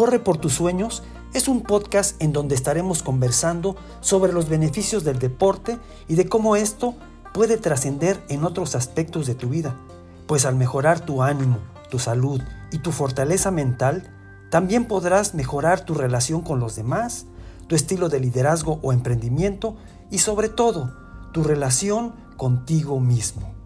Corre por tus sueños es un podcast en donde estaremos conversando sobre los beneficios del deporte y de cómo esto puede trascender en otros aspectos de tu vida, pues al mejorar tu ánimo, tu salud y tu fortaleza mental, también podrás mejorar tu relación con los demás, tu estilo de liderazgo o emprendimiento y sobre todo tu relación contigo mismo.